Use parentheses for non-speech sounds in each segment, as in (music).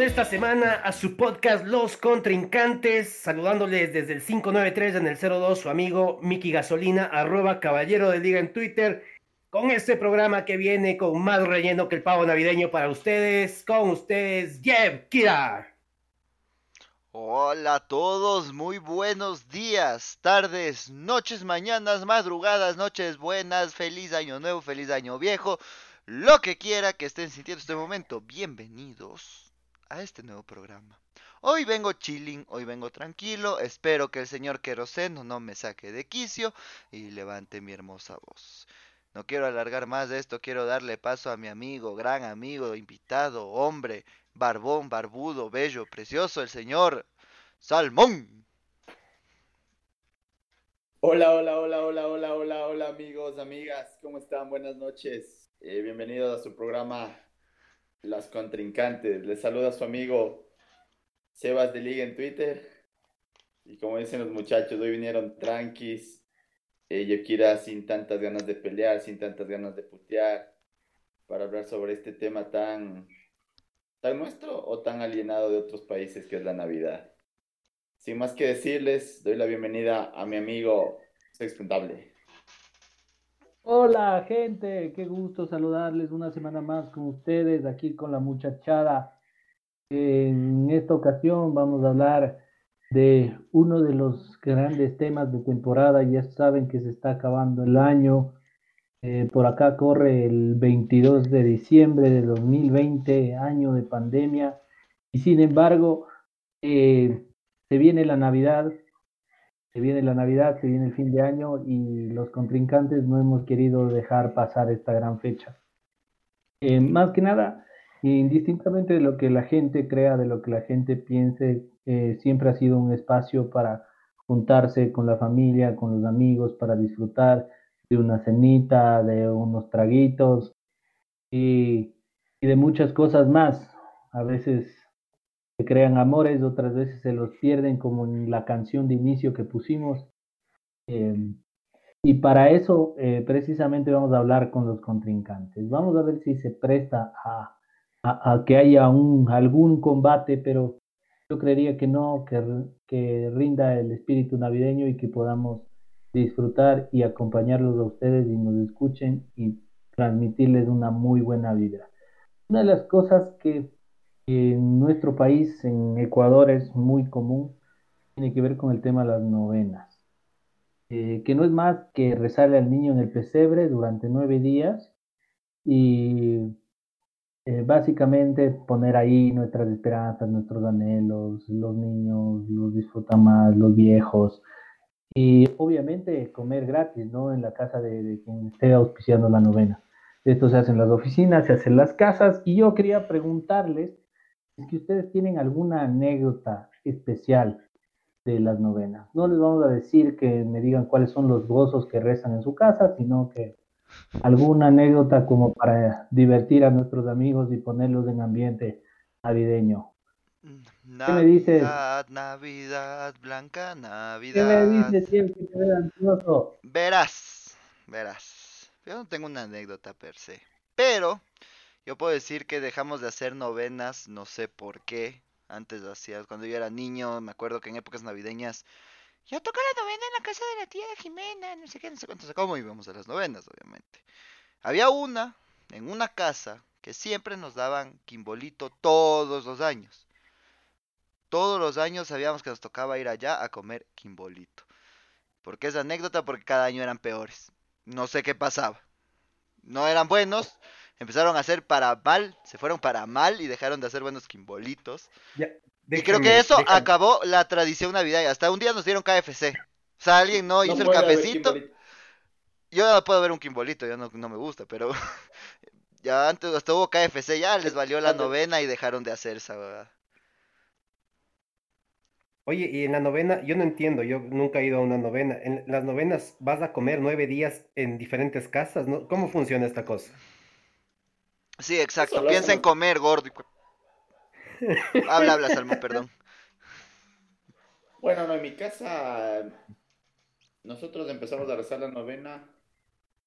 esta semana a su podcast Los Contrincantes, saludándoles desde el 593 en el 02 su amigo Miki Gasolina, arroba caballero de liga en Twitter, con este programa que viene con más relleno que el pavo navideño para ustedes, con ustedes, Jeff Kira. Hola a todos, muy buenos días, tardes, noches, mañanas, madrugadas, noches buenas, feliz año nuevo, feliz año viejo, lo que quiera que estén sintiendo este momento, bienvenidos a este nuevo programa. Hoy vengo chilling, hoy vengo tranquilo, espero que el señor Queroseno no me saque de quicio y levante mi hermosa voz. No quiero alargar más de esto, quiero darle paso a mi amigo, gran amigo, invitado, hombre, barbón, barbudo, bello, precioso, el señor Salmón. Hola, hola, hola, hola, hola, hola, hola amigos, amigas, ¿cómo están? Buenas noches. Eh, bienvenidos a su programa las contrincantes. Les saluda su amigo Sebas de Liga en Twitter. Y como dicen los muchachos, hoy vinieron tranquis. Eh, yo quiero sin tantas ganas de pelear, sin tantas ganas de putear, para hablar sobre este tema tan, tan nuestro o tan alienado de otros países que es la Navidad. Sin más que decirles, doy la bienvenida a mi amigo Sexpuntable. Hola gente, qué gusto saludarles una semana más con ustedes aquí con la muchachada. En esta ocasión vamos a hablar de uno de los grandes temas de temporada. Ya saben que se está acabando el año. Eh, por acá corre el 22 de diciembre de 2020, año de pandemia. Y sin embargo, eh, se viene la Navidad, se viene la Navidad, se viene el fin de año y los contrincantes no hemos querido dejar pasar esta gran fecha. Eh, más que nada, indistintamente de lo que la gente crea, de lo que la gente piense, eh, siempre ha sido un espacio para juntarse con la familia, con los amigos, para disfrutar de una cenita, de unos traguitos y, y de muchas cosas más. A veces se crean amores, otras veces se los pierden, como en la canción de inicio que pusimos. Em, y para eso eh, precisamente vamos a hablar con los contrincantes. Vamos a ver si se presta a, a, que haya un, algún combate, pero yo creería que no, que, que rinda el espíritu navideño y que podamos disfrutar y acompañarlos a ustedes y nos escuchen y transmitirles una muy buena vida. Una de las cosas que en nuestro país, en Ecuador, es muy común, tiene que ver con el tema de las novenas, eh, que no es más que rezarle al niño en el pesebre durante nueve días y eh, básicamente poner ahí nuestras esperanzas, nuestros anhelos, los niños los disfrutan más, los viejos, y obviamente comer gratis, ¿no? En la casa de, de quien esté auspiciando la novena. Esto se hace en las oficinas, se hace en las casas, y yo quería preguntarles es que ustedes tienen alguna anécdota especial de las novenas. No les vamos a decir que me digan cuáles son los gozos que rezan en su casa, sino que alguna anécdota como para divertir a nuestros amigos y ponerlos en ambiente navideño. ¿Qué me dices? Navidad, blanca Navidad. ¿Qué me dices siempre Verás, verás. Yo no tengo una anécdota per se, pero yo puedo decir que dejamos de hacer novenas, no sé por qué. Antes hacía, cuando yo era niño, me acuerdo que en épocas navideñas, yo toca la novena en la casa de la tía Jimena, no sé qué, no sé cuánto, cómo íbamos a las novenas, obviamente. Había una, en una casa, que siempre nos daban quimbolito todos los años. Todos los años sabíamos que nos tocaba ir allá a comer quimbolito. ¿Por qué es anécdota? Porque cada año eran peores. No sé qué pasaba. No eran buenos, empezaron a hacer para mal, se fueron para mal y dejaron de hacer buenos quimbolitos. y creo que eso acabó la tradición navideña. Hasta un día nos dieron KFC. O sea, alguien no, hizo el cafecito. Yo no puedo ver un quimbolito, ya no, me gusta, pero (laughs) ya antes hasta hubo KFC, ya les valió la novena y dejaron de hacer esa Oye, y en la novena, yo no entiendo, yo nunca he ido a una novena. En las novenas vas a comer nueve días en diferentes casas, ¿no? ¿Cómo funciona esta cosa? Sí, exacto. Piensa en comer, gordo. habla, habla, Salmo, perdón. (laughs) Bueno, no, en mi casa nosotros empezamos a rezar la novena,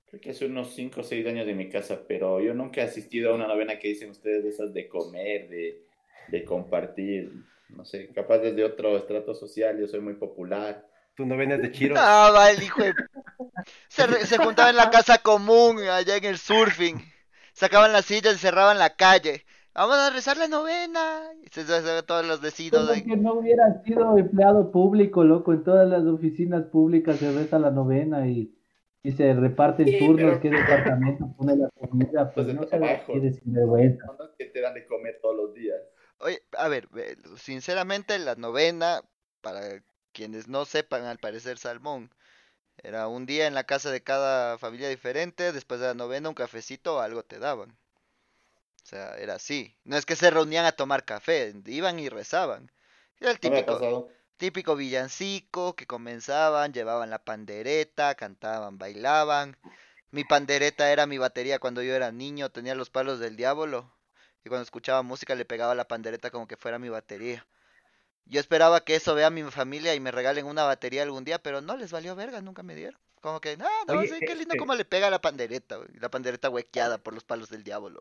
creo que hace unos 5 o 6 años de mi casa, pero yo nunca he asistido a una novena que dicen ustedes de esas de comer, de de compartir, no sé, capaz desde otro estrato social, yo soy muy popular. Tu novena es de Chiro. Ah, va el hijo de... Se, re- se juntaba en la casa común, allá en el surfing. Sacaban las sillas y cerraban la calle. Vamos a rezar la novena. Y se, se- se- todos los vecinos Como ahí. que no hubiera sido empleado público, loco, en todas las oficinas públicas se reza la novena y, y se reparten Sí, turnos, pero- qué departamento pone la comida, pues de no se sinvergüenza. No es que te dan de comer todos los días. Oye, a ver, ve, sinceramente la novena, para quienes no sepan, al parecer Salmón, era un día en la casa de cada familia diferente, después de la novena un cafecito o algo te daban. O sea, era así. No es que se reunían a tomar café, iban y rezaban. Era el ¿No me ha típico, típico villancico que comenzaban, llevaban la pandereta, cantaban, bailaban. Mi pandereta era mi batería cuando yo era niño, tenía los palos del diablo. Y cuando escuchaba música le pegaba la pandereta como que fuera mi batería. Yo esperaba que eso vea mi familia y me regalen una batería algún día, pero no les valió verga, nunca me dieron. Como que, no, no, Oye, sí, qué lindo cómo le pega la pandereta, La pandereta huequeada por los palos del diablo.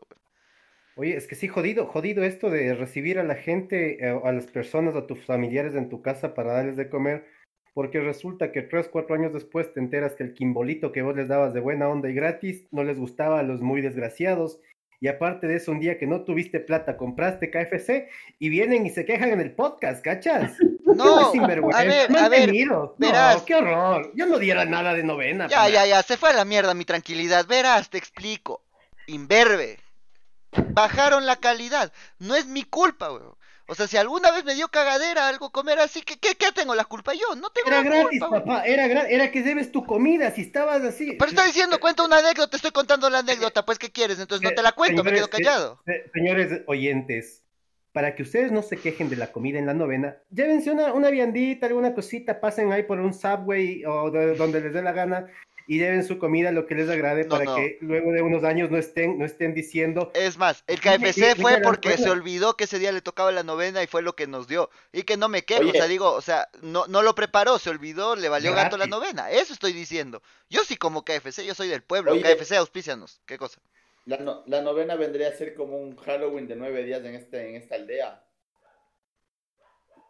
Oye, es que sí, jodido, jodido esto de recibir a la gente, eh, a las personas, a tus familiares en tu casa para darles de comer, porque resulta que tres, cuatro años después te enteras que el quimbolito que vos les dabas de buena onda y gratis no les gustaba a los muy desgraciados. Y aparte de eso, un día que no tuviste plata, compraste KFC y vienen y se quejan en el podcast, ¿cachas? (laughs) No, sinvergüenza, a ver, a ver, mantenidos. No, verás. qué horror. Yo no diera nada de novena. Ya, ya, ya, se fue a la mierda mi tranquilidad. Verás, te explico. Imberbe. Bajaron la calidad. No es mi culpa, weón. O sea, si alguna vez me dio cagadera algo comer así, ¿qué, qué, qué tengo la culpa yo? No tengo Era la gratis, culpa, papá, era gratis, era que debes tu comida, si estabas así. Pero está diciendo, cuenta una anécdota, estoy contando la anécdota, pues ¿qué quieres? Entonces no te la cuento, me quedo Señores, callado. eh, eh, señores oyentes, para que ustedes no se quejen de la comida en la novena, llévense una, una viandita, alguna cosita, pasen ahí por un subway o de- donde les dé la gana y lleven su comida lo que les agrade No, para no. que luego de unos años no estén, no estén diciendo, Es más, el KFC fue porque se olvidó que ese día le tocaba la novena y fue lo que nos dio. Y que no me quejo, o sea, digo, o sea, no, no lo preparó, se olvidó, le valió gato la novena. Eso estoy diciendo. Yo sí como KFC, yo soy del pueblo. Oye. KFC, auspícianos. ¿Qué cosa? La, no- la novena vendría a ser como un Halloween de nueve días en, este, en esta aldea.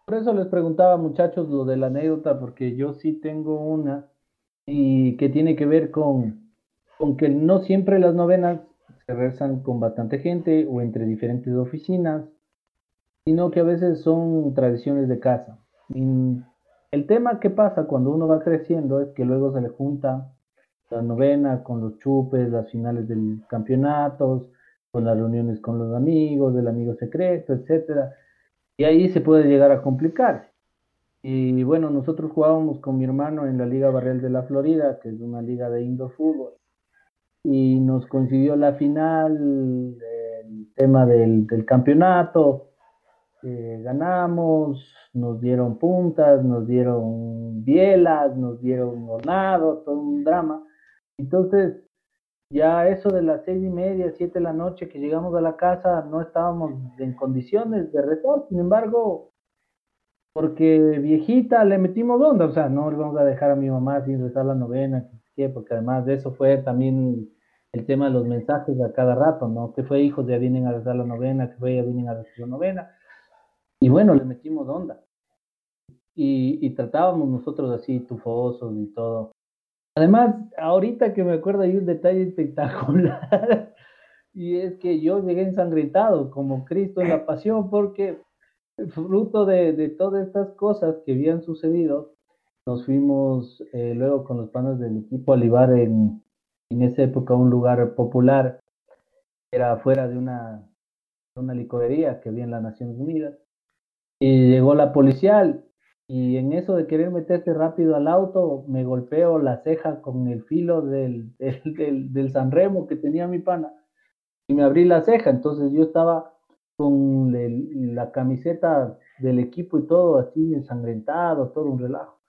Por eso les preguntaba, muchachos, lo de la anécdota, porque yo sí tengo una y que tiene que ver con, con que no siempre las novenas se rezan con bastante gente o entre diferentes oficinas, sino que a veces son tradiciones de casa. El tema que pasa cuando uno va creciendo es que luego se le junta la novena con los chupes, las finales del campeonatos, con las reuniones con los amigos, del amigo secreto, etcétera. Y ahí se puede llegar a complicar. Y bueno, nosotros jugábamos con mi hermano en la Liga Barrial de la Florida, que es una liga de indoor fútbol. Y nos coincidió la final, el tema del, campeonato. ganamos, nos dieron puntas, nos dieron bielas, nos dieron hornados, todo un drama. Entonces, ya eso de las seis y media, siete de la noche que llegamos a la casa, no estábamos en condiciones de rezar, sin embargo, porque viejita le metimos onda, o sea, no le vamos a dejar a mi mamá sin rezar la novena, porque además de eso fue también el tema de los mensajes a cada rato, ¿no? Que fue hijos ya vienen a rezar la novena, que fue ya vienen a rezar la novena, y bueno, le metimos onda. Y, y tratábamos nosotros así, tufosos y todo. Además, ahorita que me acuerdo hay un detalle espectacular, (laughs) y es que yo llegué ensangrentado como Cristo en la pasión, porque fruto de, de todas estas cosas que habían sucedido, nos fuimos eh, luego con los panas del equipo a Olivar en, en esa época un lugar popular, era afuera de una, una licorería que había en las Naciones Unidas, y llegó la policial y en eso de querer meterse rápido al auto, me golpeo la ceja con el filo del, del, del, del Sanremo que tenía mi pana y me abrí la ceja. Entonces yo estaba con la camiseta del equipo y todo así ensangrentado, todo un relajo.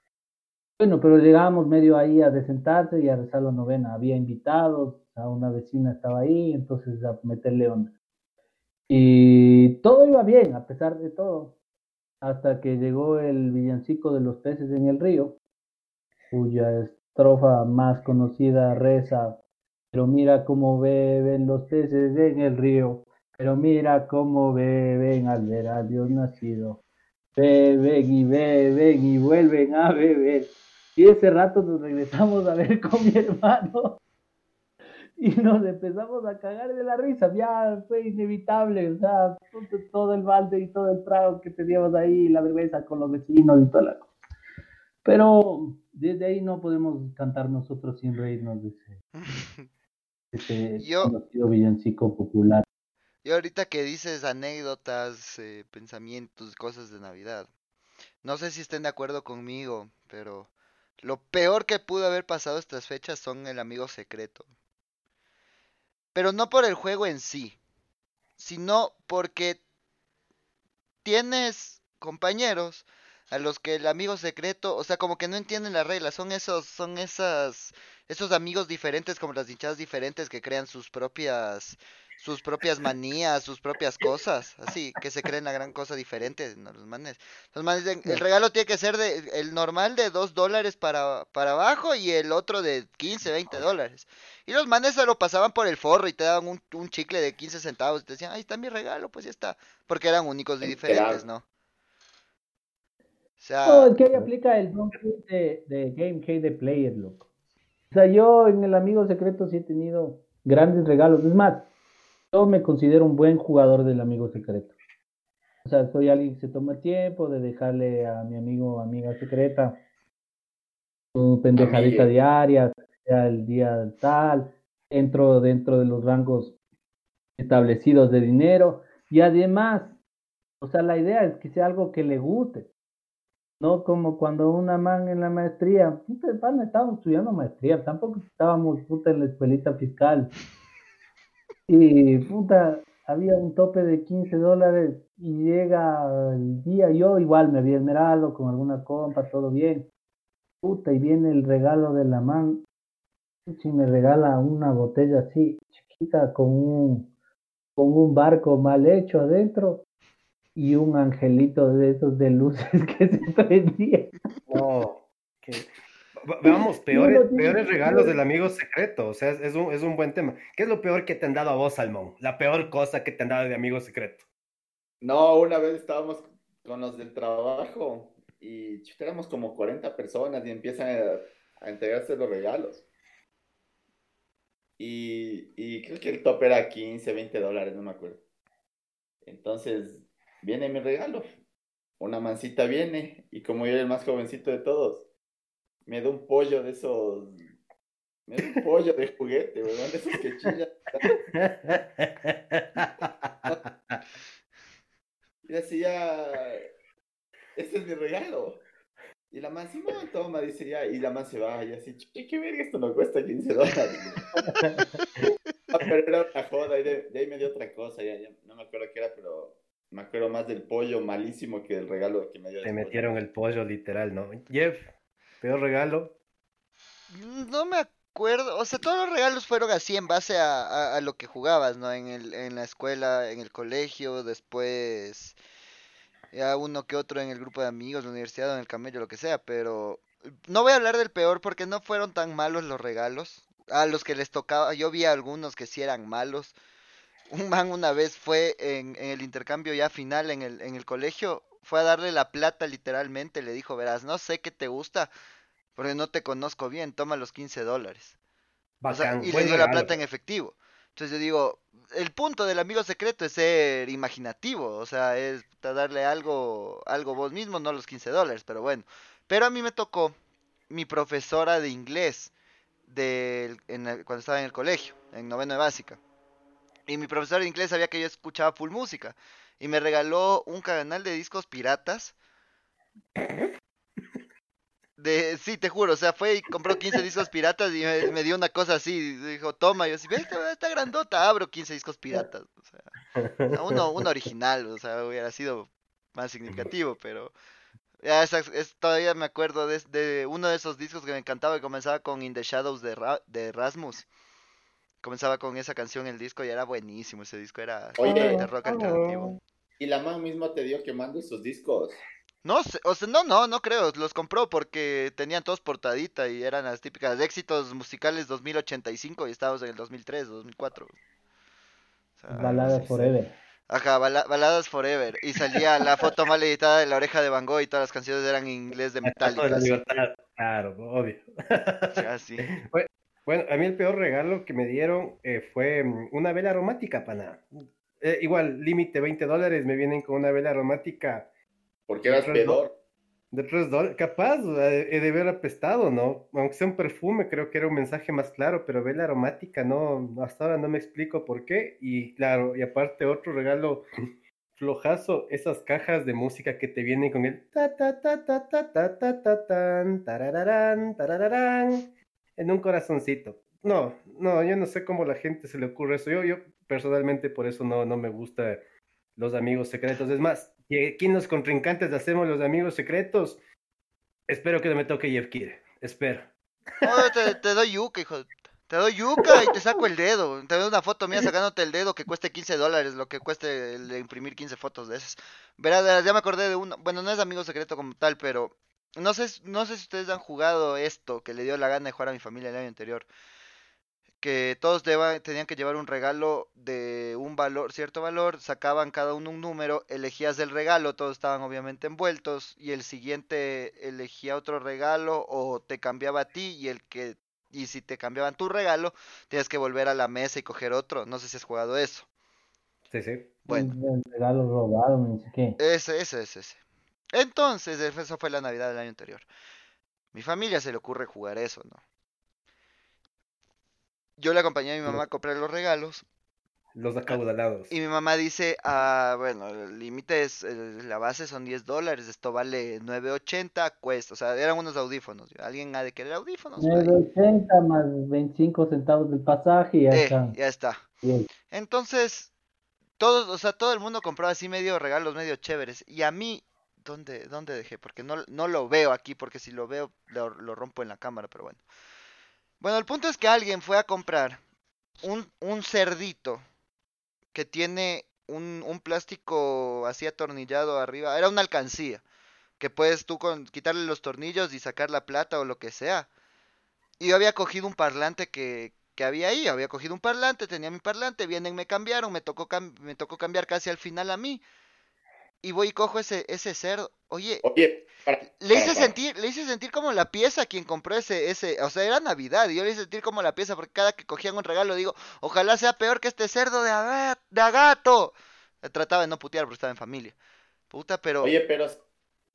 Bueno, pero llegamos medio ahí a desentarse y a rezar la novena. Había invitados, a una vecina estaba ahí, entonces a meterle onda. Y todo iba bien, a pesar de todo hasta que llegó el villancico de los peces en el río, cuya estrofa más conocida reza, pero mira cómo beben los peces en el río, Pero mira cómo beben al ver a Dios nacido. Beben y beben y vuelven a beber. Y ese rato nos regresamos a ver con mi hermano (laughs) y nos empezamos a cagar de la risa, ya fue inevitable, o sea, todo el balde y todo el trago que teníamos ahí, la vergüenza con los vecinos y toda la cosa. Pero desde ahí no podemos cantar nosotros sin reírnos de ese, (laughs) yo, conocido villancico popular. Y ahorita que dices anécdotas, eh, pensamientos, cosas de Navidad, no sé si estén de acuerdo conmigo, pero lo peor que pudo haber pasado estas fechas son el amigo secreto. Pero no por el juego en sí, sino porque tienes compañeros a los que el amigo secreto, o sea, como que no entienden las reglas, son esos, son esas, esos amigos diferentes, como las hinchadas diferentes que crean sus propias sus propias manías, sus propias cosas, así, que se creen la gran cosa diferente, ¿no? los manes. Los manes el regalo tiene que ser de, el normal de 2 dólares para, para abajo y el otro de 15, 20 dólares. Y los manes se lo pasaban por el forro y te daban un, un chicle de 15 centavos y te decían, ahí está mi regalo, pues ya está. Porque eran únicos y diferentes, ¿no? O sea... No, es que ahí aplica el de, de Game K de Player, loco. O sea, yo en el Amigo Secreto sí he tenido grandes regalos. Es más, yo me considero un buen jugador del amigo secreto. O sea, soy alguien que se toma el tiempo de dejarle a mi amigo o amiga secreta su pendejadita diaria, sea el día tal, entro dentro de los rangos establecidos de dinero y además, o sea, la idea es que sea algo que le guste. No como cuando una man en la maestría, puta, estábamos estudiando maestría, tampoco estábamos puta en la escuelita fiscal y puta, había un tope de 15 dólares y llega el día, yo igual me había esmerado con alguna compa, todo bien. Puta, y viene el regalo de la man. Si me regala una botella así, chiquita, con un, con un barco mal hecho adentro y un angelito de esos de luces (laughs) que se prendía. No, Veamos, peores, peores regalos del amigo secreto. O sea, es, un, es un buen tema. ¿Qué es lo peor que te han dado a vos, Salmón? La peor cosa que te han dado de amigo secreto. No, una vez estábamos con los del trabajo y éramos como 40 personas y empiezan a, entregarse los regalos. Y, y, creo que el top era 15, 20 dólares, no me acuerdo. Entonces, viene mi regalo. Una mancita viene y como yo era el más jovencito de todos, me da un pollo de esos. Me da un pollo de juguete, ¿verdad? De esos que chillan. y decía, este es mi regalo. Y la man, no, toma, dice ya, y la man se va, y así, ¿qué verga? Esto no cuesta 15 dólares. (laughs) ah, pero era una joda, y de, ahí me dio otra cosa, ya, ya, no me acuerdo qué era, pero me acuerdo más del pollo malísimo que del regalo que me dio. Te metieron el pollo literal, ¿no? Jeff. ¿Peor regalo? No me acuerdo, o sea, todos los regalos fueron así en base a, lo que jugabas, ¿no? En, el, en la escuela, en el colegio, después ya uno que otro en el grupo de amigos, la universidad, en el camello, lo que sea, pero no voy a hablar del peor porque no fueron tan malos los regalos. A los que les tocaba, yo vi algunos que sí eran malos. Un man una vez fue en, en el intercambio ya final en el, en el colegio, fue a darle la plata literalmente, le dijo, verás, no sé qué te gusta, porque no te conozco bien, toma los 15 dólares. y le dio la plata en efectivo. Entonces yo digo, el punto del amigo secreto es ser imaginativo, o sea, es darle algo, algo vos mismo, no los 15 dólares, pero bueno. Pero a mí me tocó mi profesora de inglés de, cuando estaba en el colegio, en noveno de básica. Y mi profesora de inglés sabía que yo escuchaba full música y me regaló un canal de discos piratas. De, sí, te juro, o sea, fue y compró 15 discos piratas y me, dio una cosa así, dijo, toma, y yo así, esta, esta grandota, abro 15 discos piratas, o sea, uno, uno original, o sea, hubiera sido más significativo, pero ya es, todavía me acuerdo de, uno de esos discos que me encantaba y comenzaba con In the Shadows de, de Rasmus comenzaba con esa canción el disco y era buenísimo ese disco, era de rock alternativo. ¿Y la mamá misma te dio quemando esos discos? No, o sea, no, no, no creo, los compró porque tenían todos portadita y eran las típicas éxitos musicales 2085 y estábamos en el 2003, 2004. O sea, Baladas sí, sí. Forever. Ajá, bala- baladas forever. Y salía la foto mal editada de la oreja de Van Gogh y todas las canciones eran en inglés de (laughs) Metallica. libertad. Claro, obvio. (laughs) Así. Bueno, a mí el peor regalo que me dieron eh, fue mm, una vela aromática, pana. Eh, igual, límite 20 dólares, me vienen con una vela aromática Porque eras pedor. de 3 dólares. Capaz, he de haber apestado, ¿no? Aunque sea un perfume, creo que era un mensaje más claro, pero vela aromática, no, hasta ahora no me explico por qué. Y claro, y aparte otro regalo (sniffs) flojazo, esas cajas de música que te vienen con el ta ta ta ta ta ta ta ta tan, tarararán, tarararán, en un corazoncito. No, no, yo no sé cómo la gente se le ocurre eso. Yo, yo personalmente por eso no, no me gusta los amigos secretos. Es más, aquí en los contrincantes hacemos los amigos secretos. Espero que no me toque Jeff Kire. Espero. Oh, te, te doy yuca, hijo. Te doy yuca y te saco el dedo. Te doy una foto mía sacándote el dedo que cueste 15 dólares, lo que cueste el de imprimir 15 fotos de esas. Verás, ya me acordé de uno. Bueno, no es amigo secreto como tal, pero no sé, no sé si ustedes han jugado esto que le dio la gana de jugar a mi familia el año anterior. Que todos deba- tenían que llevar un regalo de un valor, cierto valor, sacaban cada uno un número, elegías el regalo, todos estaban obviamente envueltos, y el siguiente elegía otro regalo o te cambiaba a ti, y el que, y si te cambiaban tu regalo, tenías que volver a la mesa y coger otro. No sé si has jugado eso. Sí, sí. Bueno, Un regalo robado, no sé qué. ese, ese, ese, ese. Entonces, eso fue la Navidad del año anterior. Mi familia se le ocurre jugar eso, ¿no? Yo le acompañé a mi mamá a comprar los regalos Los acaudalados. y mi mamá dice, ah, bueno, el límite es, la base son 10 dólares, esto vale 9.80, cuesta, o sea, eran unos audífonos, alguien ha de querer audífonos, Ahí. 9.80 más 25 centavos del pasaje y ya Eh, está. ya está. Bien. Entonces, todos, o sea, todo el mundo compró así medio regalos medio chéveres. Y a mí, ¿dónde, dónde dejé? Porque no, no lo veo aquí, porque si lo veo lo, rompo en la cámara, pero bueno. Bueno, el punto es que alguien fue a comprar un, un cerdito que tiene un, un plástico así atornillado arriba. Era una alcancía. Que puedes tú con, quitarle los tornillos y sacar la plata o lo que sea. Y yo había cogido un parlante que, que había ahí, había cogido un parlante, tenía mi parlante, vienen, me cambiaron, me tocó, me tocó cambiar casi al final a mí. Y voy y cojo ese, ese cerdo. Oye, Oye, para, le hice para. sentir, le hice sentir como la pieza a quien compró ese, ese, o sea, era Navidad, y yo le hice sentir como la pieza, porque cada que cogían un regalo digo, ojalá sea peor que este cerdo de, aga- de agato. Trataba de no putear porque estaba en familia. Puta, pero Oye, pero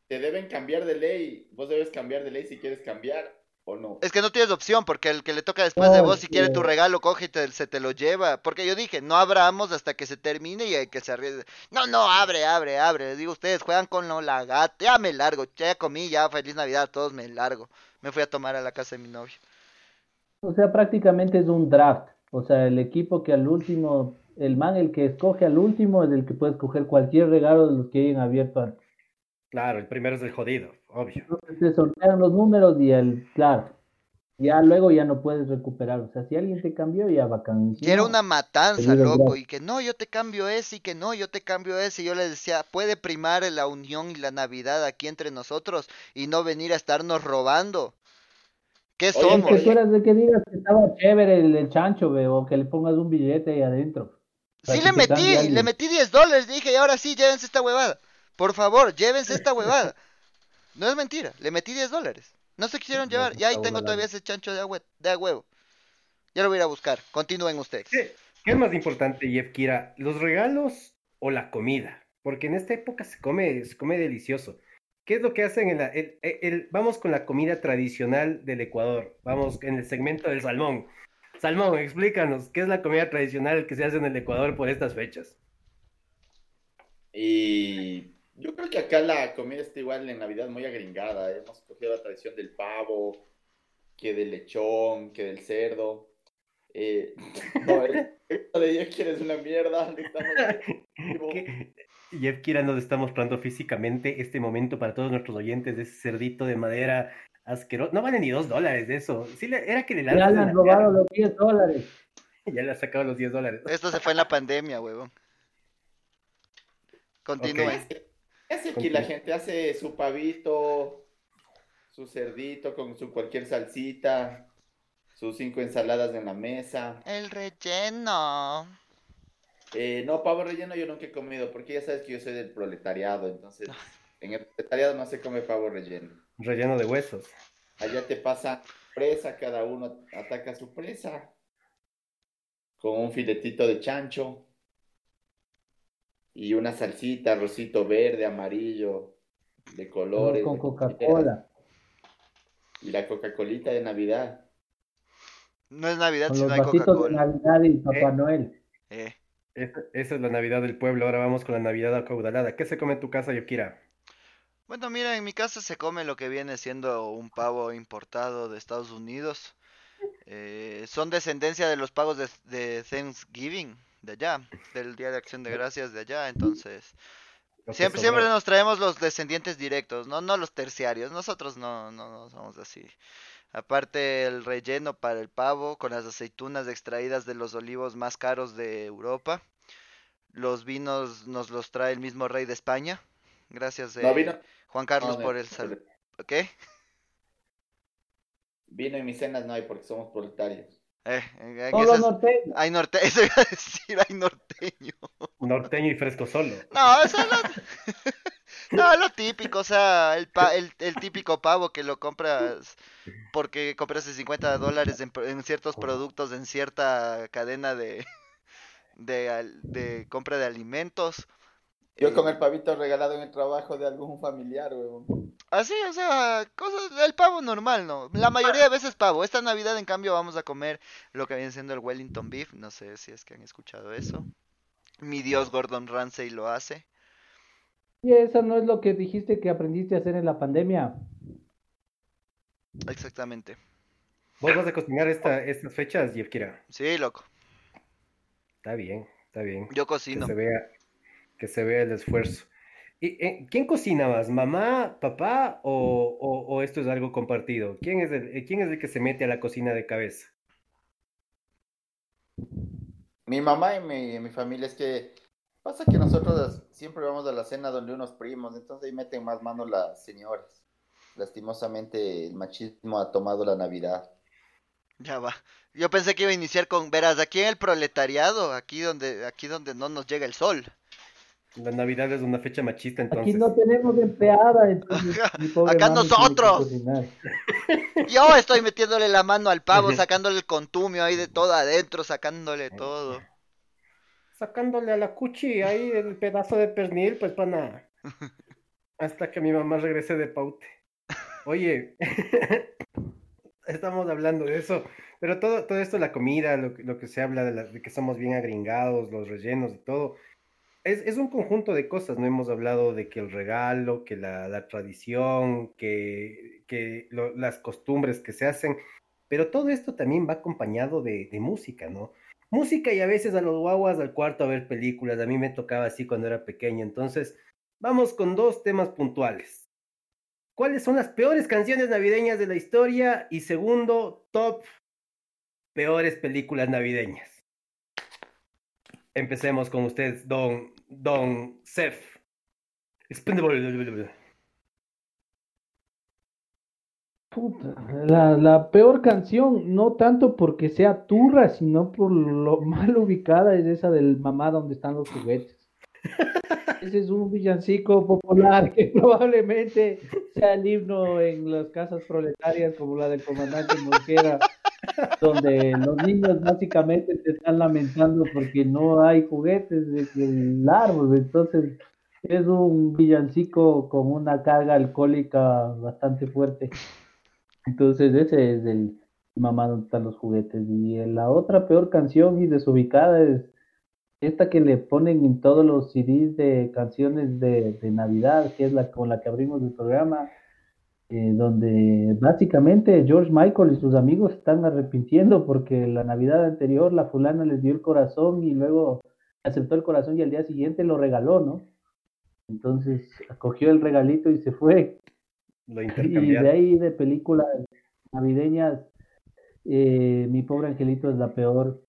te deben cambiar de ley. Vos debes cambiar de ley si quieres cambiar o no. Es que no tienes opción, porque el que le toca después de vos, si quiere tu regalo, coge y te- se te lo lleva. Porque yo dije, no abramos hasta que se termine y hay que se arriesgue. No, no, abre, abre, abre. Les digo, ustedes juegan con lo la gata. Ya me largo, ya comí, ya feliz Navidad a todos, me largo. Me fui a tomar a la casa de mi novio. O sea, prácticamente es un draft. O sea, el equipo que al último, el man, el que escoge al último, es el que puede escoger cualquier regalo de los que hayan abierto antes. Claro, el primero es el jodido, obvio. Entonces se sortean los números y el, claro, ya luego ya no puedes recuperar. O sea, si alguien te cambió, ya bacán. Y era una matanza, loco. Y que no, yo te cambio ese y que no, yo te cambio ese. Y yo les decía, puede primar la unión y la Navidad aquí entre nosotros y no venir a estarnos robando. ¿Qué Oye, Es somos? que tú eras de que digas que estaba chévere el, el chancho, ve, o que le pongas un billete ahí adentro. Sí le te metí, le metí 10 dólares, dije, y ahora sí, llévense esta huevada. Por favor, llévense esta huevada. No es mentira, le metí 10 dólares. No se quisieron llevar, pues y ahí tengo todavía ese chancho de, a hue- de a huevo. Ya lo voy a ir a buscar, continúen ustedes. ¿Qué, qué es más importante, Jeff Kira? ¿Los regalos o la comida? Porque en esta época se come, se come delicioso. ¿Qué es lo que hacen en la... el- el- el- vamos con la comida tradicional del Ecuador. Vamos en el segmento del salmón. Salmón, explícanos, ¿qué es la comida tradicional que se hace en el Ecuador por estas fechas? Y yo creo que acá la comida está igual en Navidad muy agringada. ¿eh? Hemos cogido la tradición del pavo, que del lechón, que del cerdo. Eh, (laughs) no, esto de yo quieres una mierda. no estamos vivo. (laughs) ¿Qué- Jeff Kira nos está mostrando físicamente este momento para todos nuestros oyentes de ese cerdito de madera asqueroso. No vale ni dos dólares de eso. Sí, era que le Ya le han robado los 10 dólares. (laughs) Ya le ha sacado los 10 dólares. Esto se fue en la pandemia, huevón. Continúen. ¿Qué hace aquí la gente? Hace su pavito, su cerdito con su cualquier salsita, sus cinco ensaladas en la mesa. El relleno. Eh, no, pavo relleno yo nunca he comido, porque ya sabes que yo soy del proletariado, entonces (laughs) en el proletariado no se come pavo relleno. Relleno de huesos. Allá te pasa presa, cada uno ataca su presa con un filetito de chancho y una salsita, rosito verde, amarillo, de colores. Con Coca-Cola. Y la Coca-Colita de Navidad. No es Navidad Con si los no hay Coca-Cola. Navidad y Papá Eh. Noel. Eh. Esa, esa es la Navidad del pueblo. Ahora vamos con la Navidad acaudalada. ¿Qué se come en tu casa, Yokira? Bueno, mira, en mi casa se come lo que viene siendo un pavo importado de Estados Unidos. Eh, son descendencia de los pavos de, de Thanksgiving, de allá, del Día de Acción de Gracias de allá. Entonces, siempre, siempre nos traemos los descendientes directos, no, no los terciarios. Nosotros no, no, no somos así. Aparte, el relleno para el pavo con las aceitunas extraídas de los olivos más caros de Europa. Los vinos nos los trae el mismo rey de España. Gracias, No, eh, vino, Juan Carlos, no, por el sal... ¿Qué? vino en mis cenas no hay porque somos proletarios. Eh, Solo esas- norteño. Hay norte, (laughs) eso iba a decir, hay norteño. Norteño y fresco solo. No, eso (laughs) no. No, lo típico, o sea, el, pa- el, el típico pavo que lo compras porque compraste 50 dólares en, en ciertos productos en cierta cadena de, de, de compra de alimentos. Yo Eh, con el pavito regalado en el trabajo de algún familiar, huevón. Así, o sea, cosas, el pavo normal, ¿no? La mayoría de veces pavo. Esta Navidad, en cambio, vamos a comer lo que viene siendo el Wellington Beef. No sé si es que han escuchado eso. Mi dios Gordon Ramsay lo hace. Y eso no es lo que dijiste que aprendiste a hacer en la pandemia. Exactamente. ¿Vos vas a cocinar esta, estas fechas, Yevkira? Sí, loco. Está bien, está bien. Yo Que cocino. se vea, que se vea el esfuerzo. ¿Y, eh, quién cocina más? ¿Mamá, papá o, o- o esto es algo compartido? ¿Quién es el, quién es el que se mete a la cocina de cabeza? Mi mamá y mi, mi familia es que pasa que nosotros siempre vamos a la cena donde unos primos, entonces ahí meten más mano las señoras. Lastimosamente el machismo ha tomado la Navidad. Ya va. Yo pensé que iba a iniciar con, verás, aquí en el proletariado, aquí donde, aquí donde no nos llega el sol. La Navidad es una fecha machista, Aquí entonces. no tenemos empleada, entonces (laughs) Acá nosotros. (laughs) Yo estoy metiéndole la mano al pavo, sacándole el contumio ahí de todo adentro, sacándole todo. Sacándole a la cuchi ahí el pedazo de pernil, pues pana. (laughs) Hasta que mi mamá regrese de paute. Oye, estamos hablando de eso, pero todo, todo esto, la comida, lo, que- lo que se habla de, la- de que somos bien agringados, los rellenos y todo, es, un conjunto de cosas, ¿no? Hemos hablado de que el regalo, que la, tradición, que, las costumbres que se hacen, pero todo esto también va acompañado de, de música, ¿no? Música y a veces a los guaguas al cuarto a ver películas, a mí me tocaba así cuando era pequeño, entonces vamos con dos temas puntuales. ¿Cuáles son las peores canciones navideñas de la historia? Y segundo, top peores películas navideñas. Empecemos con usted, don, don Seth. Puta, la, la peor canción, no tanto porque sea turra, sino por lo (laughs) mal ubicada, es esa del mamá donde están los juguetes. Ese es un villancico popular que (laughs) probablemente sea el himno en las casas proletarias como la del comandante Mosquera, donde los niños básicamente se están lamentando porque no hay juguetes en el árbol. Entonces es un villancico con una carga alcohólica bastante fuerte. Entonces ese es el mamá donde están los juguetes. Y la otra peor canción y desubicada es esta que le ponen en todos los CDs de canciones de, de Navidad, que es la con la que abrimos el programa, eh, donde básicamente George Michael y sus amigos están arrepintiendo porque la Navidad anterior la fulana les dio el corazón y luego aceptó el corazón y al día siguiente lo regaló, ¿no? Entonces acogió el regalito y se fue. Lo Y de ahí de películas navideñas, eh, Mi pobre angelito es la peor.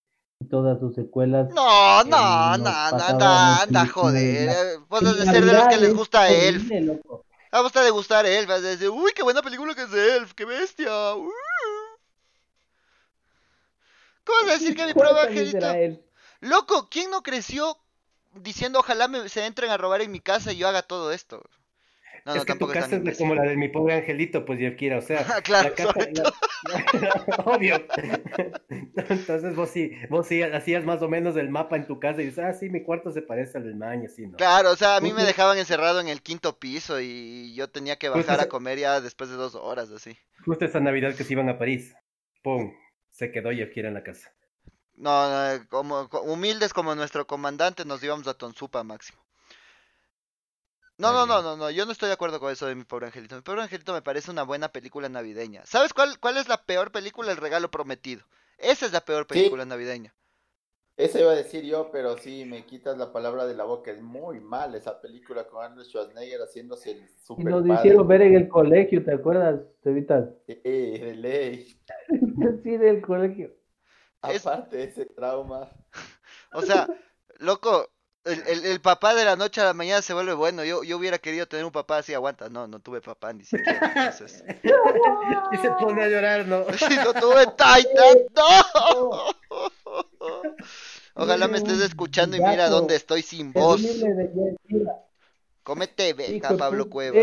Todas sus secuelas. No, no, no, no, anda, anda, joder. Vos has de ser de los que les es gusta Elf. horrible, loco. A vos te ha de gustar Elf, vas a decir, uy, qué buena película que es Elf, qué bestia. uh". ¿Cómo vas a decir que mi ¿Cuál prueba él? Loco, ¿quién no creció diciendo ojalá me, se entren a robar en mi casa y yo haga todo esto? No, es no, que tu casa es como la de mi pobre angelito, pues yo quiero, o sea. (laughs) claro, la casa, (laughs) obvio. (laughs) Entonces vos sí, vos sí hacías más o menos el mapa en tu casa y dices, ah, sí, mi cuarto se parece al del maño, sí, ¿no? Claro, o sea, a mí me dejaban encerrado en el quinto piso y yo tenía que bajar a comer ya después de dos horas, así. Justo esa Navidad que se iban a París, pum, se quedó Yevkira en la casa. No, no, como humildes como nuestro comandante nos íbamos a Tonsupa máximo. No, no, no, no, no, yo no estoy de acuerdo con eso de mi pobre angelito. Mi pobre angelito me parece una buena película navideña. ¿Sabes cuál, cuál es la peor película? El regalo prometido. Esa es la peor película navideña. Esa iba a decir yo, pero sí, me quitas la palabra de la boca. Es muy mal esa película con Arnold Schwarzenegger haciéndose el super Y nos hicieron ver en el colegio, ¿te acuerdas, Tevitas? Sí, de ley. (laughs) sí, del colegio. Aparte de ese trauma. (laughs) O sea, loco, el, el, papá de la noche a la mañana se vuelve bueno. Yo, yo hubiera querido tener un papá así, aguanta. No, no tuve papá ni siquiera. Entonces... (laughs) y se pone a llorar, ¿no? (laughs) no tuve Titan, (laughs) no. Ojalá me estés escuchando y mira dónde estoy sin voz. Cómete, venga, Pablo Cueva.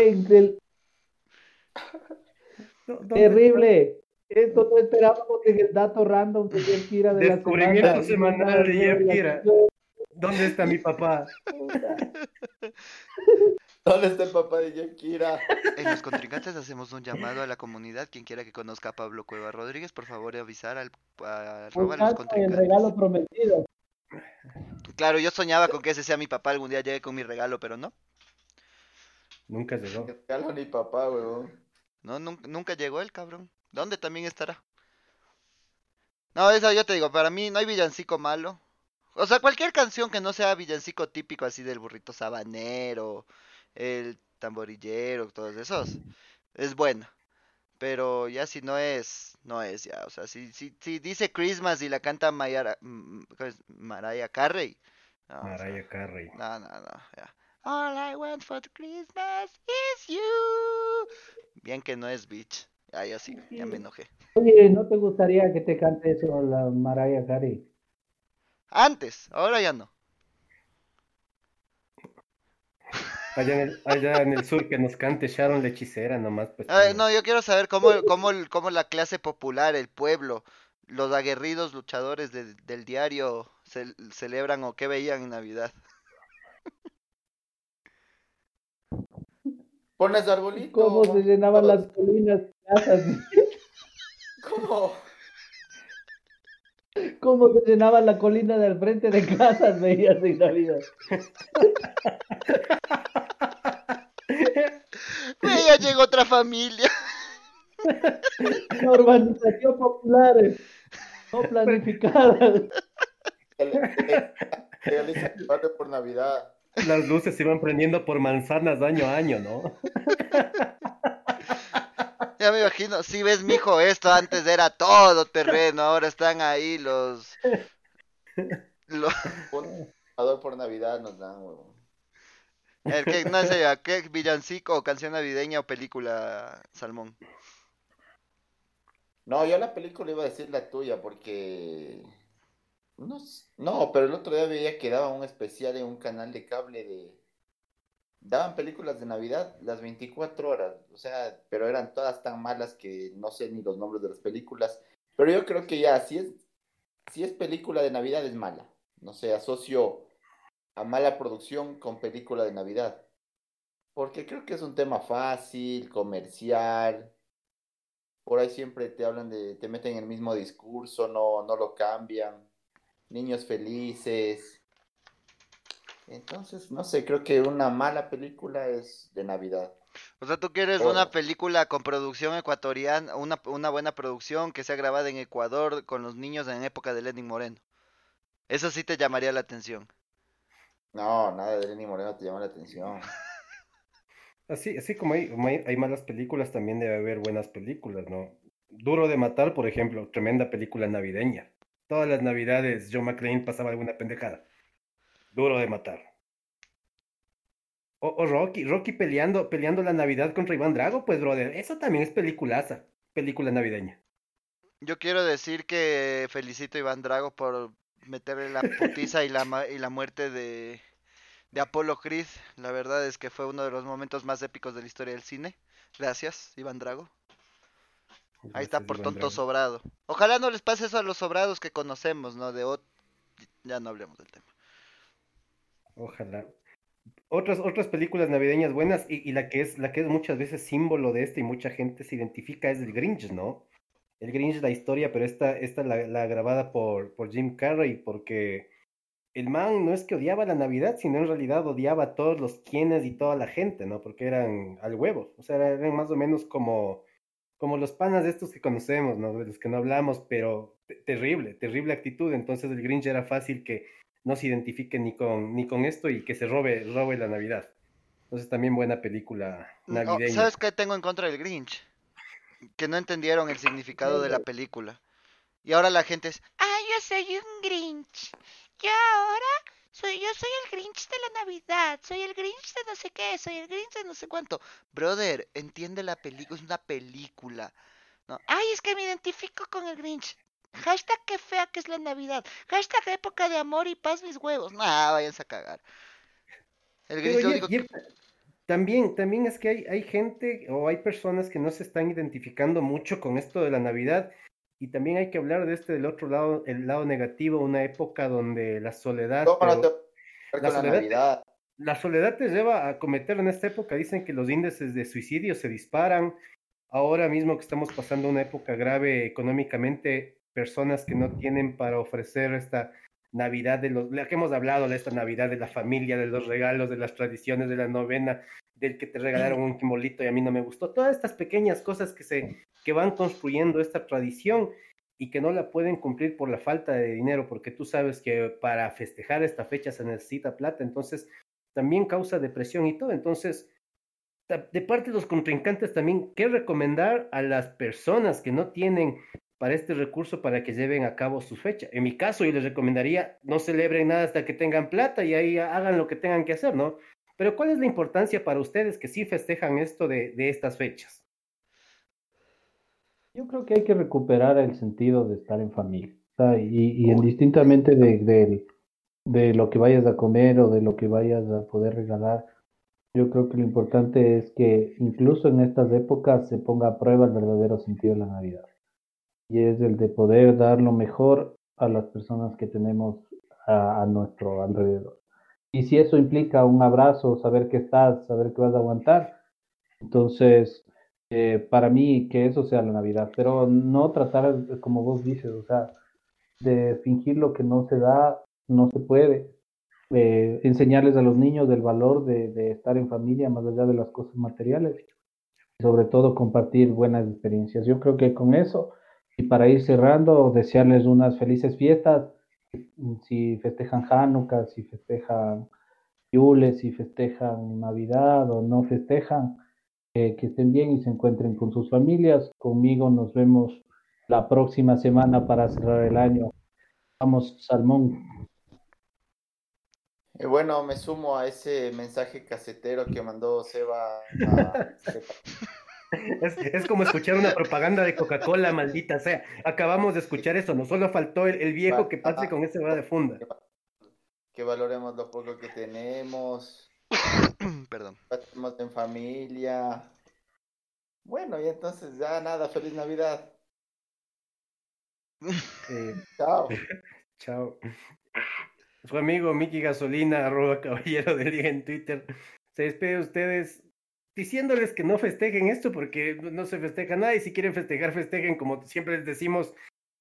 Terrible. Esto no esperábamos en el dato random de Jeff Kira de Descubrimiento la semanal de Jeff Kira. ¿Dónde está mi papá? ¿Dónde está el papá de Jeff Kira? En los contrincantes hacemos un llamado a la comunidad. Quien quiera que conozca a Pablo Cueva Rodríguez, por favor, avisar al a, robar los contrincantes. El regalo prometido. Claro, yo soñaba con que ese sea mi papá. Algún día llegue con mi regalo, pero no. Nunca llegó. Regalo ni papá, weón. No, nunca, nunca llegó el cabrón. ¿Dónde también estará? No, eso yo te digo, para mí no hay villancico malo. O sea, cualquier canción que no sea villancico típico así del burrito sabanero, el tamborillero, todos esos, es buena. Pero ya si no es, no es ya. O sea, si, si, si dice Christmas y la canta Mayara, Mariah Carey. No, Mariah Carey. No, no, no, ya. All I want for Christmas is you. Bien que no es bitch. Ah, ya sí, ya me enojé. Oye, ¿no te gustaría que te cante eso la Mariah Carey? Antes, ahora ya no. Allá en, el, allá en el sur que nos cante Sharon la hechicera nomás. Pues, no, yo quiero saber cómo, cómo, cómo la clase popular, el pueblo, los aguerridos luchadores del diario celebran o qué veían en Navidad. Pones arbolito. ¿Cómo se llenaban las colinas casas? (laughs) ¿Cómo? Cómo se llenaba la colina del frente de casas, veías en Navidad. Ya llegó otra familia. La urbanización popular, no planificada. por Navidad. Las luces se iban prendiendo por manzanas año a año, ¿no? Ya me imagino, si ves, mijo, esto antes era todo terreno, ahora están ahí los... los... por Navidad nos dan, El que, no sé, ¿qué villancico, canción navideña o película, Salmón? No, yo la película iba a decir la tuya porque... No, no, pero el otro día veía que daba un especial en un canal de cable de daban películas de Navidad las 24 horas, o sea, pero eran todas tan malas que no sé ni los nombres de las películas, pero yo creo que ya, si es, si es película de Navidad es mala, no sé, asocio a mala producción con película de Navidad, porque creo que es un tema fácil, comercial, por ahí siempre te hablan de, te meten en el mismo discurso, no, no lo cambian, niños felices, entonces, no sé, creo que una mala película es de Navidad. O sea, tú quieres una película con producción ecuatoriana, una, una buena producción que sea grabada en Ecuador con los niños en época de Lenin Moreno. Eso sí te llamaría la atención. No, nada de Lenin Moreno te llama la atención. (laughs) Así, así como hay, hay, malas películas, también debe haber buenas películas, ¿no? Duro de Matar, por ejemplo, tremenda película navideña. Todas las navidades John McClane pasaba alguna pendejada. Duro de matar. O, Rocky, Rocky peleando, peleando la Navidad contra Iván Drago, pues brother, eso también es peliculaza, película navideña. Yo quiero decir que felicito a Iván Drago por meterle la putiza y la, y la muerte de, de Apolo Creed. La verdad es que fue uno de los momentos más épicos de la historia del cine. Gracias, Iván Drago. Ahí está por Iván tonto Drago. sobrado. Ojalá no les pase eso a los sobrados que conocemos, ¿no? De ot- Ya no hablemos del tema. Ojalá. Otras, otras películas navideñas buenas y, y la que es, la que es muchas veces símbolo de esto y mucha gente se identifica es el Grinch, ¿no? El Grinch, la historia, pero esta, esta la, la grabada por, por Jim Carrey, porque el man no es que odiaba la Navidad, sino en realidad odiaba a todos los quienes y toda la gente, ¿no? Porque eran al huevo, o sea, eran más o menos como, como los panas de estos que conocemos, ¿no? De los que no hablamos, pero te- terrible, terrible actitud. Entonces el Grinch era fácil que no se identifique ni con, ni con esto y que se robe, robe la Navidad. Entonces también buena película Oh, navideña. ¿Sabes qué tengo en contra del Grinch? Que no entendieron el significado de la película. Y ahora la gente es, Ah, yo soy un Grinch. Yo ahora soy, yo soy el Grinch de la Navidad. Soy el Grinch de no sé qué, soy el Grinch de no sé cuánto. brother, entiende la película, es una película. Ay, es que me identifico con el Grinch. Hashtag qué fea que es la Navidad. Hashtag época de amor y paz mis huevos. Nah, váyanse a cagar. El que... Jeff, también, también es que hay, hay gente o hay personas que no se están identificando mucho con esto de la Navidad y también hay que hablar de este del otro lado, el lado negativo, una época donde la soledad, ¿Cómo no pero te la soledad- Navidad? la soledad te lleva a cometer en esta época, dicen que los índices de suicidio se disparan, ahora mismo que estamos pasando una época grave económicamente, personas que no tienen para ofrecer esta Navidad de los, la que hemos hablado, de esta Navidad de la familia, de los regalos, de las tradiciones, de la novena, del que te regalaron un quimolito y a mí no me gustó, todas estas pequeñas cosas que se, que van construyendo esta tradición y que no la pueden cumplir por la falta de dinero, porque tú sabes que para festejar esta fecha se necesita plata, entonces también causa depresión y todo. Entonces, de parte de los contrincantes también, ¿qué recomendar a las personas que no tienen para este recurso para que lleven a cabo su fecha? En mi caso, yo les recomendaría no celebren nada hasta que tengan plata y ahí hagan lo que tengan que hacer, ¿no? Pero ¿cuál es la importancia para ustedes que sí festejan esto de, de estas fechas? Yo creo que hay que recuperar el sentido de estar en familia, y, y indistintamente de, de- de lo que vayas a comer o de lo que vayas a poder regalar, yo creo que lo importante es que incluso en estas épocas se ponga a prueba el verdadero sentido de la Navidad. Y es el de poder dar lo mejor a las personas que tenemos a, a nuestro alrededor. Y si eso implica un abrazo, saber que estás, saber que vas a aguantar, entonces eh, para mí que eso sea la Navidad, pero no tratar, como vos dices, o sea, de fingir lo que no se da, no se puede. Eh, enseñarles a los niños del valor de, de estar en familia más allá de las cosas materiales. Sobre todo compartir buenas experiencias. Yo creo que con eso, y para ir cerrando, desearles unas felices fiestas. Si festejan Hanukkah, si festejan Yule, si festejan Navidad o no festejan, eh, que estén bien y se encuentren con sus familias. Conmigo nos vemos la próxima semana para cerrar el año. Vamos, Salmón. Y bueno, me sumo a ese mensaje casetero que mandó Seba a (laughs) Es, es como escuchar una propaganda de Coca-Cola, maldita sea. Acabamos de escuchar eso, no solo faltó el, el viejo que pase con ese va de funda. que valoremos lo poco que tenemos, (clears throat) Perdón. estamos en familia. Bueno, y entonces ya nada, feliz Navidad. Eh, Chao. (laughs) Chao. Su amigo Miki Gasolina, arroba caballero del día en Twitter, se despide de ustedes diciéndoles que no festejen esto porque no se festeja nada y si quieren festejar, festejen como siempre les decimos,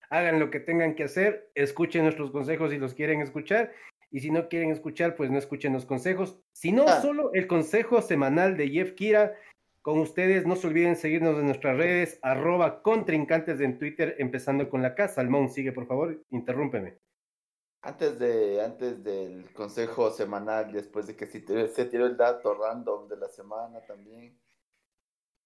hagan lo que tengan que hacer, escuchen nuestros consejos si los quieren escuchar y si no quieren escuchar, pues no escuchen los consejos, sino Ah. solo el consejo semanal de Jeff Kira. Con ustedes, no se olviden seguirnos en nuestras redes, arroba contrincantes en Twitter, empezando con la casa. Salmón, sigue por favor, interrúmpeme. Antes de, antes del consejo semanal, después de que se tiró, se tiró el dato random de la semana también.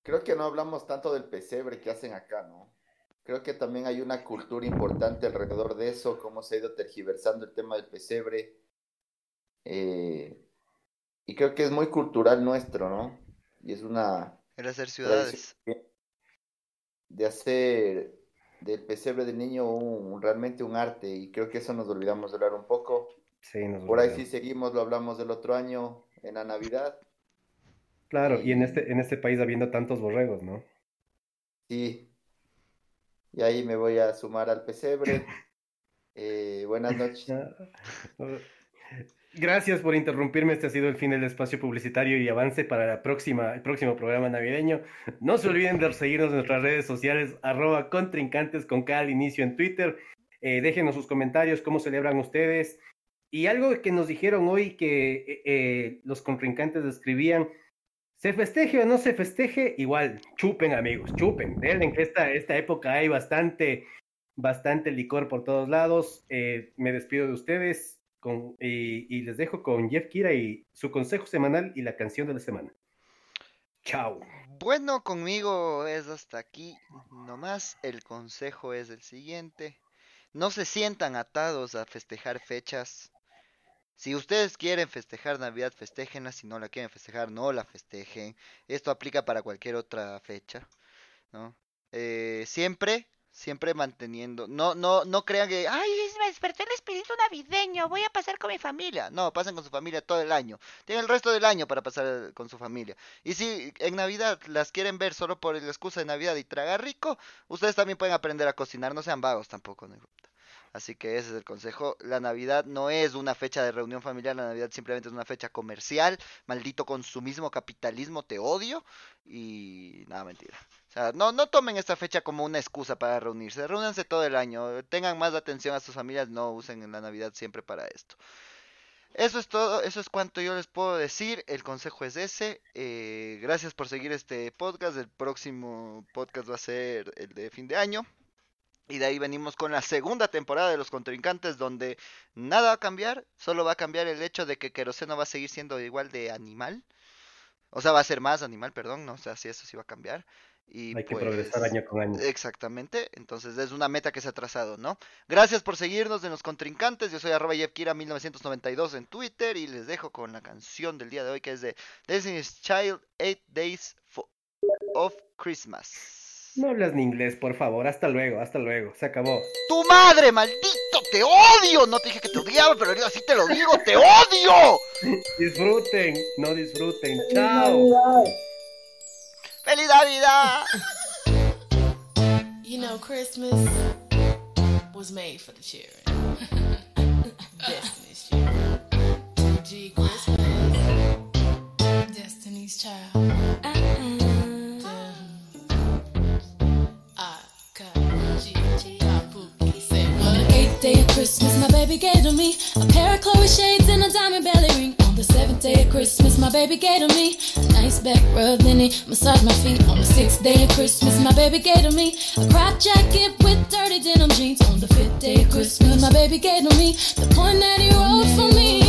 Creo que no hablamos tanto del pesebre que hacen acá, ¿no? Creo que también hay una cultura importante alrededor de eso, cómo se ha ido tergiversando el tema del pesebre. Eh, y creo que es muy cultural nuestro, ¿no? Y es una Era hacer ciudades. de hacer del pesebre del niño un, realmente un arte y creo que eso nos olvidamos de hablar un poco. Sí, nos Por ahí sí seguimos, lo hablamos del otro año en la Navidad. Claro, y en este, en este país habiendo tantos borregos, ¿no? Sí. Y ahí me voy a sumar al pesebre. (laughs) Eh, buenas noches. (laughs) Gracias por interrumpirme. Este ha sido el fin del espacio publicitario y avance para la próxima, el próximo programa navideño. No se olviden de seguirnos en nuestras redes sociales, arroba contrincantes con cada inicio en Twitter. Eh, déjenos sus comentarios, cómo celebran ustedes. Y algo que nos dijeron hoy que eh, eh, los contrincantes escribían, se festeje o no se festeje, igual, chupen amigos, chupen. En esta, esta época hay bastante, bastante licor por todos lados. Eh, me despido de ustedes y, les dejo con Jeff Kira y su consejo semanal y la canción de la semana. Chao. Bueno, conmigo es hasta aquí nomás. El consejo es el siguiente. No se sientan atados a festejar fechas. Si ustedes quieren festejar Navidad, festéjenla. Si no la quieren festejar, no la festejen. Esto aplica para cualquier otra fecha, ¿no? Eh, siempre, siempre manteniendo. No, no, no crean que, ay, Me despertó el espíritu navideño. Voy a pasar con mi familia. No, pasen con su familia todo el año. Tienen el resto del año para pasar con su familia. Y si en Navidad las quieren ver solo por la excusa de Navidad y tragar rico, ustedes también pueden aprender a cocinar. No sean vagos tampoco. Así que ese es el consejo. La Navidad no es una fecha de reunión familiar, la Navidad simplemente es una fecha comercial. Maldito consumismo, capitalismo, te odio. Y nada, mentira. No, no tomen esta fecha como una excusa para reunirse. Reúnanse todo el año. Tengan más atención a sus familias. No usen la Navidad siempre para esto. Eso es todo, eso es cuanto yo les puedo decir. El consejo es ese. Eh, gracias por seguir este podcast. El próximo podcast va a ser el de fin de año. Y de ahí venimos con la segunda temporada de Los Contrincantes, donde nada va a cambiar, solo va a cambiar el hecho de que Queroseno va a seguir siendo igual de animal. O sea, va a ser más animal, perdón, no o sea, si eso sí va a cambiar. Y Hay que pues, progresar año con año. Exactamente, entonces es una meta que se ha trazado, ¿no? Gracias por seguirnos en Los Contrincantes, yo soy arroba Yevkira1992 en Twitter y les dejo con la canción del día de hoy que es de Destiny's Child, Eight Days of Christmas. No hablas ni inglés, por favor. Hasta luego, hasta luego. Se acabó. ¡Tu madre, maldito! ¡Te odio! No te dije que te odiaba, pero así te lo digo, ¡te odio! (laughs) Disfruten, no disfruten. Chao. ¡Feliz Navidad! (laughs) You know, Christmas was made for the children. (laughs) Destiny's children. 2G Christmas. Destiny's child. I got G. Got Pookie. Say what? Eighth day of Christmas, my baby gave to me a pair of Chloe shades and a diamond belly ring. The day of Christmas, my baby gave to me a nice back rub, then he massaged my feet. On the sixth day of Christmas, my baby gave to me a crop jacket with dirty denim jeans. On the fifth day of Christmas, my baby gave to me the point that he wrote for me.